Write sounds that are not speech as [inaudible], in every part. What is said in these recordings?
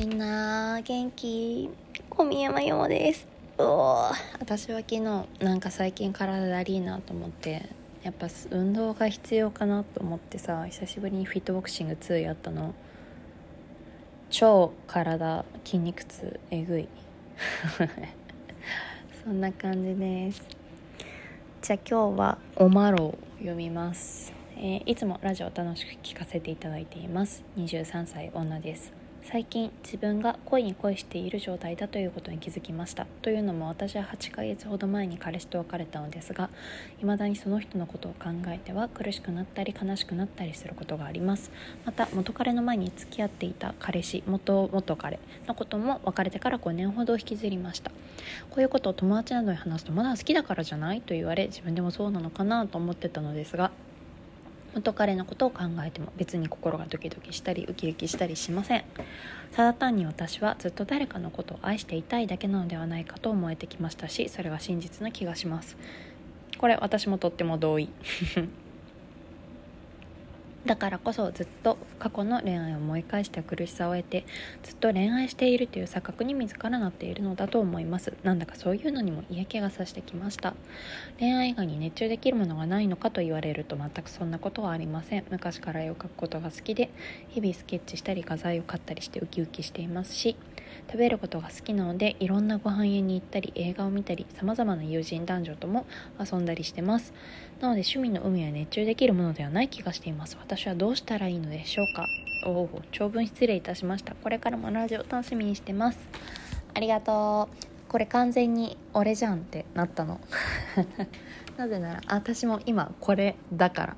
みんな元気？小宮山よもです。うお私は昨日なんか最近体だりーなと思ってやっぱ運動が必要かなと思ってさ久しぶりにフィットボクシング2やったの。超体筋肉痛えぐい。[laughs] そんな感じです。じゃあ今日は「おまろ」を読みます。えー、いつもラジオ楽しく聞かせていただいています。23歳女です。最近自分が恋に恋している状態だということに気づきました。というのも私は8ヶ月ほど前に彼氏と別れたのですが未だにその人のことを考えては苦しくなったり悲しくなったりすることがあります。また元彼の前に付き合っていた彼氏元元彼のことも別れてから5年ほど引きずりました。こういうことを友達などに話すとまだ好きだからじゃない？と言われ自分でもそうなのかなと思ってたのですが元彼のことを考えても別に心がドキドキしたりウキウキしたりしません。ただ単に私はずっと誰かのことを愛していたいだけなのではないかと思えてきましたしそれは真実な気がします。これ私もとっても同意。だからこそずっと過去の恋愛を思い返した苦しさを得てずっと恋愛しているという錯覚に自らなっているのだと思います。なんだかそういうのにも嫌気がさしてきました。恋愛以外に熱中できるものがないのかと言われると全くそんなことはありません。昔から絵を描くことが好きで日々スケッチしたり画材を買ったりしてウキウキしていますし食べることが好きなのでいろんなご飯屋に行ったり映画を見たりさまざまな友人男女とも遊んだりしてます。なので趣味の海は熱中できるものではない気がしています。私はどうしたらいいのでしょうか？おお長文失礼いたしました。これからもラジオ楽しみにしてます。ありがとう。これ完全に俺じゃんってなったの。[laughs] なぜなら私も今これだから。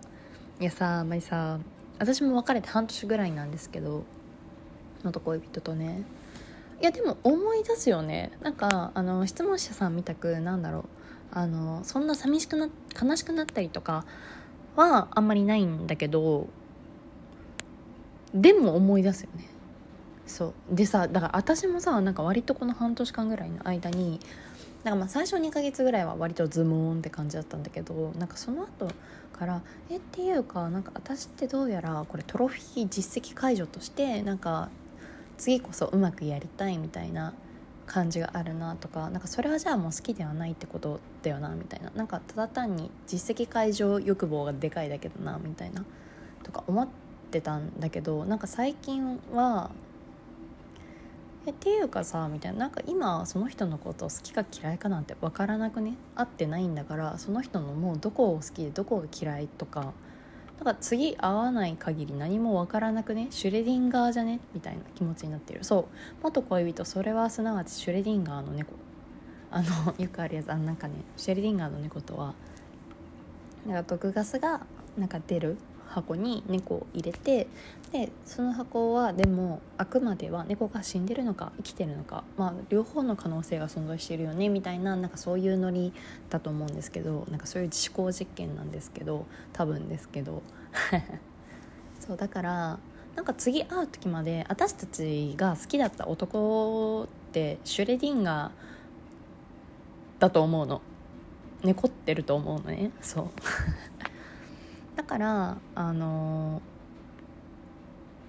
いやさあまりさ私も別れて半年ぐらいなんですけど元恋人とね。いやでも思い出すよね。なんかあの質問者さんみたくなんだろう。あのそんな寂しくな悲しくなったりとかはあんまりないんだけどでも思い出すよね。そう。でさだから私もさなんか割とこの半年間ぐらいの間になんかまあ最初2ヶ月ぐらいは割とズモーンって感じだったんだけどなんかその後からえっていうかなんか私ってどうやらこれトロフィー実績解除としてなんか次こそうまくやりたいみたいな感じがあるなとかなんかそれはじゃあもう好きではないってことだよなみたいな。なんかただ単に実績解除欲望がでかいだけどなみたいなとか思ってたんだけどなんか最近はえっていうかさみたいな。なんか今その人のこと好きか嫌いかなんて分からなくね？会ってないんだからその人のもうどこを好きでどこが嫌いとかなんか次会わない限り何も分からなくね？シュレディンガーじゃね？みたいな気持ちになってる。そう。元恋人それはすなわちシュレディンガーの猫。あの [laughs] よくあるやつあなんかねシュレディンガーの猫とはなんか毒ガスがなんか出る。箱に猫を入れてでその箱はでもあくまでは猫が死んでるのか生きてるのか、まあ、両方の可能性が存在してるよねみたいななんかそういうノリだと思うんですけどなんかそういう思考実験なんですけど多分ですけど。[laughs] そうだからなんか次会う時まで私たちが好きだった男ってシュレディンガーだと思うの。猫ってると思うのね。そう。だからあの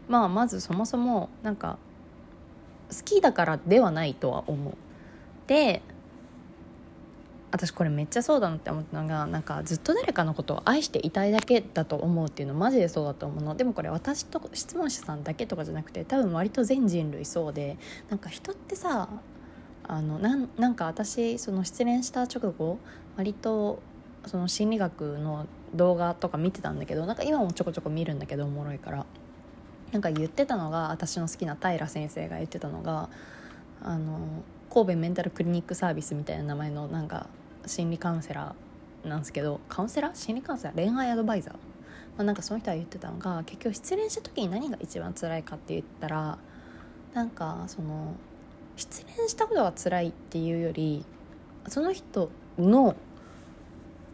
まあまずそもそもなんか好きだからではないとは思う。で私これめっちゃそうだなって思ったのがなんかずっと誰かのことを愛していたいだけだと思うっていうのマジでそうだと思うの。でもこれ私と質問者さんだけとかじゃなくて多分割と全人類そうでなんか人ってさあのなんなんか私その失恋した直後割とその心理学の動画とか見てたんだけどなんか今もちょこちょこ見るんだけどおもろいから。なんか言ってたのが私の好きな平先生が言ってたのがあの神戸メンタルクリニックサービスみたいな名前のなんか心理カウンセラーなんですけどカウンセラー？心理カウンセラー？恋愛アドバイザー、まあ、なんかその人は言ってたのが結局失恋した時に何が一番辛いかって言ったらなんかその失恋したことが辛いっていうよりその人の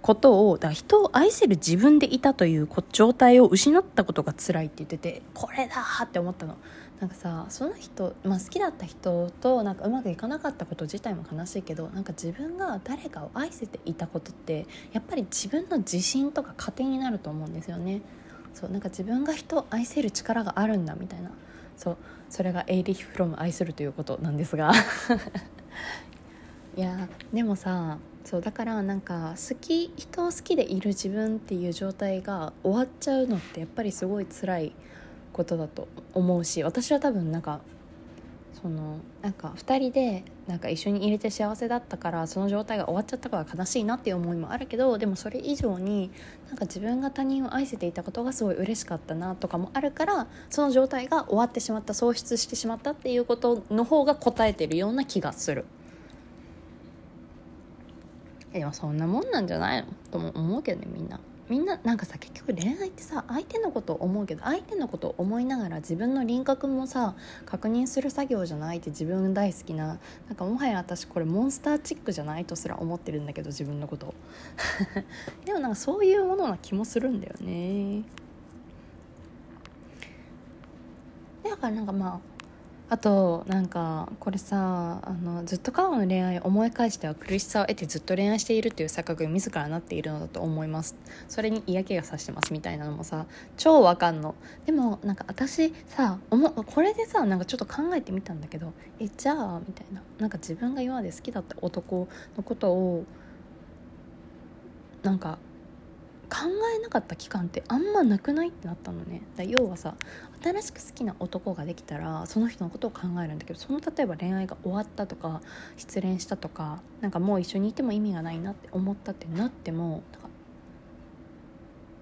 ことをだ人を愛せる自分でいたという状態を失ったことが辛いって言っててこれだって思ったの。なんかさその人、まあ、好きだった人となんかうまくいかなかったこと自体も悲しいけどなんか自分が誰かを愛せていたことってやっぱり自分の自信とか糧になると思うんですよね。そうなんか自分が人を愛せる力があるんだみたいな。そうそれがエイリヒ・フロム愛するということなんですが。[laughs] いやでもさそうだからなんか好き人を好きでいる自分っていう状態が終わっちゃうのってやっぱりすごい辛いことだと思うし私は多分なんかそのなんか2人でなんか一緒に入れて幸せだったからその状態が終わっちゃったから悲しいなっていう思いもあるけどでもそれ以上になんか自分が他人を愛せていたことがすごい嬉しかったなとかもあるからその状態が終わってしまった喪失してしまったっていうことの方が答えてるような気がする。でもそんなもんなんじゃないの？とも思うけどねみんな。みんななんかさ結局恋愛ってさ相手のことを思うけど相手のことを思いながら自分の輪郭もさ確認する作業じゃないって自分大好きななんかもはや私これモンスターチックじゃないとすら思ってるんだけど自分のこと。[laughs] でもなんかそういうものな気もするんだよね。だからなんかまああとなんかこれさあのずっと過去の恋愛を思い返しては苦しさを得てずっと恋愛しているっていう錯覚に自らなっているのだと思います。それに嫌気がさしてますみたいなのもさ超わかんの。でもなんか私さこれでさなんかちょっと考えてみたんだけどえじゃあみたいな。なんか自分が今まで好きだった男のことをなんか考えなかった期間ってあんまなくない？ってなったのね。だ要はさ新しく好きな男ができたらその人のことを考えるんだけどその例えば恋愛が終わったとか失恋したとかなんかもう一緒にいても意味がないなって思ったってなっても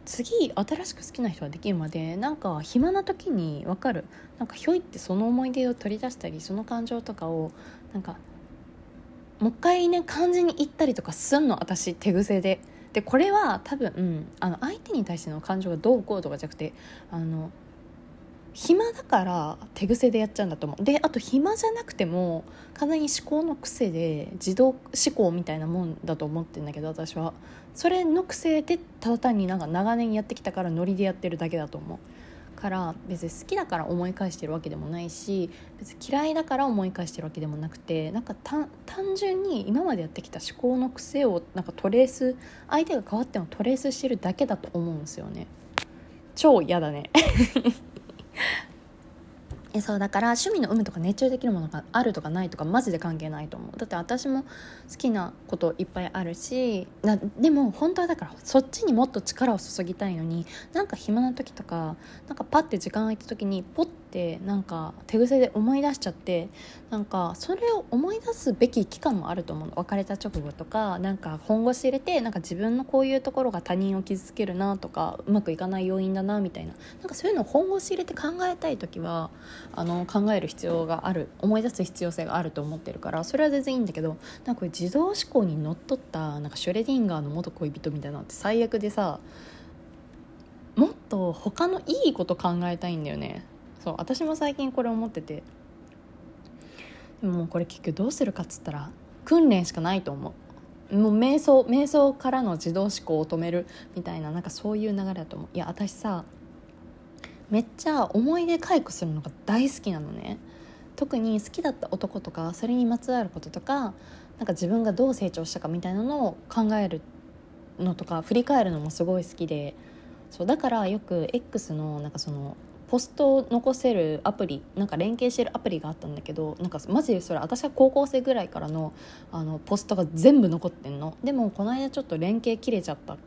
次新しく好きな人ができるまでなんか暇な時に分かる。なんかひょいってその思い出を取り出したりその感情とかをなんかもう一回ね感じに行ったりとかすんの私手癖で。でこれは多分、あの相手に対しての感情がどうこうとかじゃなくてあの暇だから手癖でやっちゃうんだと思う。であと暇じゃなくても完全に思考の癖で自動思考みたいなもんだと思ってるんだけど私は。それの癖でただ単になんか長年やってきたからノリでやってるだけだと思う。から別に好きだから思い返してるわけでもないし別に嫌いだから思い返してるわけでもなくてなんか単純に今までやってきた思考の癖をなんかトレース相手が変わってもトレースしてるだけだと思うんですよね。超嫌だね。[laughs] えそうだから趣味の有無とか熱中できるものがあるとかないとかマジで関係ないと思う。だって私も好きなこといっぱいあるしなでも本当はだからそっちにもっと力を注ぎたいのになんか暇な時とかなんかパッて時間空いた時にポッてなんか手癖で思い出しちゃってなんかそれを思い出すべき期間もあると思うの。別れた直後とかなんか本腰入れてなんか自分のこういうところが他人を傷つけるなとかうまくいかない要因だなみたいな。なんかそういうのを本腰入れて考えたい時はあの考える必要がある。思い出す必要性があると思ってるからそれは全然いいんだけどなんかこれ自動思考にのっとったなんかシュレディンガーの元恋人みたいなのって最悪でさもっと他のいいこと考えたいんだよね。そう私も最近これ思ってて。でもこれ結局どうするかっつったら訓練しかないと思う。もう瞑想瞑想からの自動思考を止めるみたいななんかそういう流れだと思う。いや私さめっちゃ思い出回復するのが大好きなのね。特に好きだった男とかそれにまつわることとかなんか自分がどう成長したかみたいなのを考えるのとか振り返るのもすごい好きで。そうだからよく X のなんかそのポストを残せるアプリなんか連携してるアプリがあったんだけどなんかマジでそれ私は高校生ぐらいからのあのポストが全部残ってんの。でもこの間ちょっと連携切れちゃった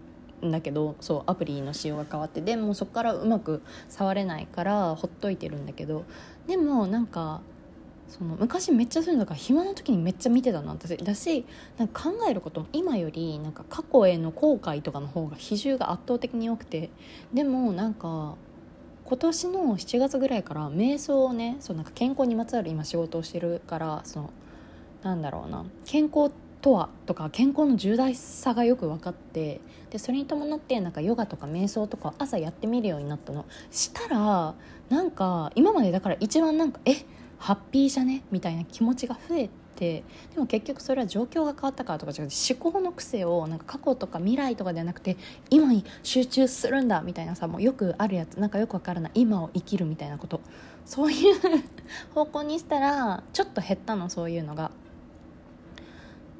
んだけどそうアプリの仕様が変わって。でもそこからうまく触れないからほっといてるんだけど。でもなんかその昔めっちゃそういうのが暇な時にめっちゃ見てたな私。だしなんか考えることも今よりなんか過去への後悔とかの方が比重が圧倒的に多くて。でもなんか今年の7月ぐらいから瞑想をねそうなんか健康にまつわる今仕事をしてるからそのなんだろうな健康とはとか健康の重大さがよく分かってでそれに伴ってなんかヨガとか瞑想とか朝やってみるようになったの。したらなんか今までだから一番なんかえハッピーじゃね？みたいな気持ちが増えてでも結局それは状況が変わったからとかじゃなくて思考の癖をなんか過去とか未来とかではなくて今に集中するんだみたいなさもうよくあるやつなんかよくわからない今を生きるみたいなこと。そういう方向にしたらちょっと減ったのそういうのが。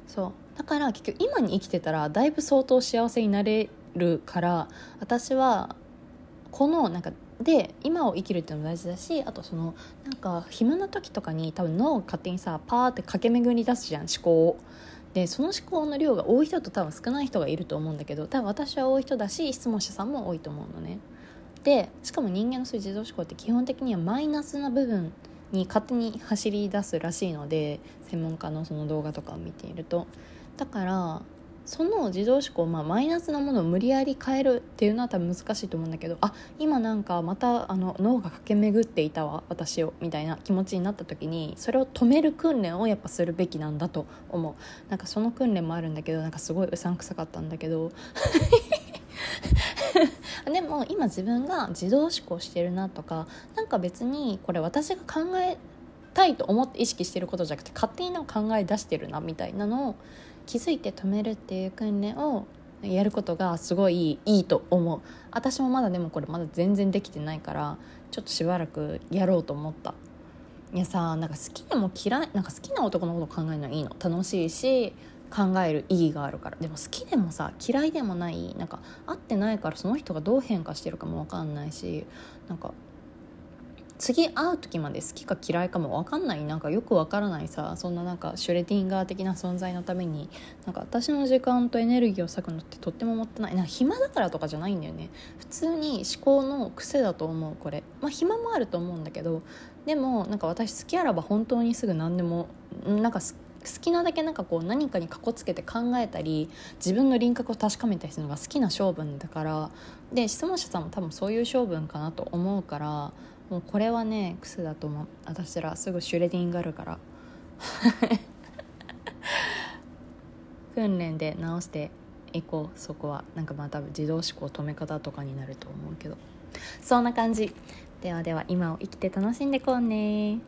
そう。だから結局今に生きてたらだいぶ相当幸せになれるから私はこのなんかで今を生きるっていうのも大事だしあとそのなんか暇な時とかに多分脳が勝手にさパーって駆け巡り出すじゃん思考を。でその思考の量が多い人と多分少ない人がいると思うんだけど多分私は多い人だし質問者さんも多いと思うのね。でしかも人間のそういう自動思考って基本的にはマイナスな部分に勝手に走り出すらしいので専門家のその動画とかを見ているとだからその自動思考、まあ、マイナスなものを無理やり変えるっていうのは多分難しいと思うんだけどあ今なんかまたあの脳が駆け巡っていたわ私をみたいな気持ちになった時にそれを止める訓練をやっぱするべきなんだと思う。なんかその訓練もあるんだけどなんかすごいうさんくさかったんだけど。[laughs] でも今自分が自動思考してるなとかなんか別にこれ私が考えたいと思って意識してることじゃなくて勝手になんか考え出してるなみたいなのを気づいて止めるっていう訓練をやることがすごいいいと思う。私もまだでもこれまだ全然できてないからちょっとしばらくやろうと思った。いやさなんか好きでも嫌いなんか好きな男のこと考えるのはいいの。楽しいし考える意義があるから。でも好きでもさ嫌いでもないなんか会ってないからその人がどう変化してるかも分かんないしなんか次会う時まで好きか嫌いかも分かんない。なんかよく分からないさそんななんかシュレディンガー的な存在のためになんか私の時間とエネルギーを割くのってとってももったいない。なんか暇だからとかじゃないんだよね。普通に思考の癖だと思うこれ。まあ暇もあると思うんだけどでもなんか私好きあらば本当にすぐ何でもなんか好きなだけなんかこう何かにかこつけて考えたり自分の輪郭を確かめたりするのが好きな性分だから。で質問者さんも多分そういう性分かなと思うからもうこれはねクスだと思う。私らすぐシュレディングあるから。[laughs] 訓練で直していこうそこは。なんかまあ多分自動思考止め方とかになると思うけど。そんな感じ。ではでは今を生きて楽しんでこうね。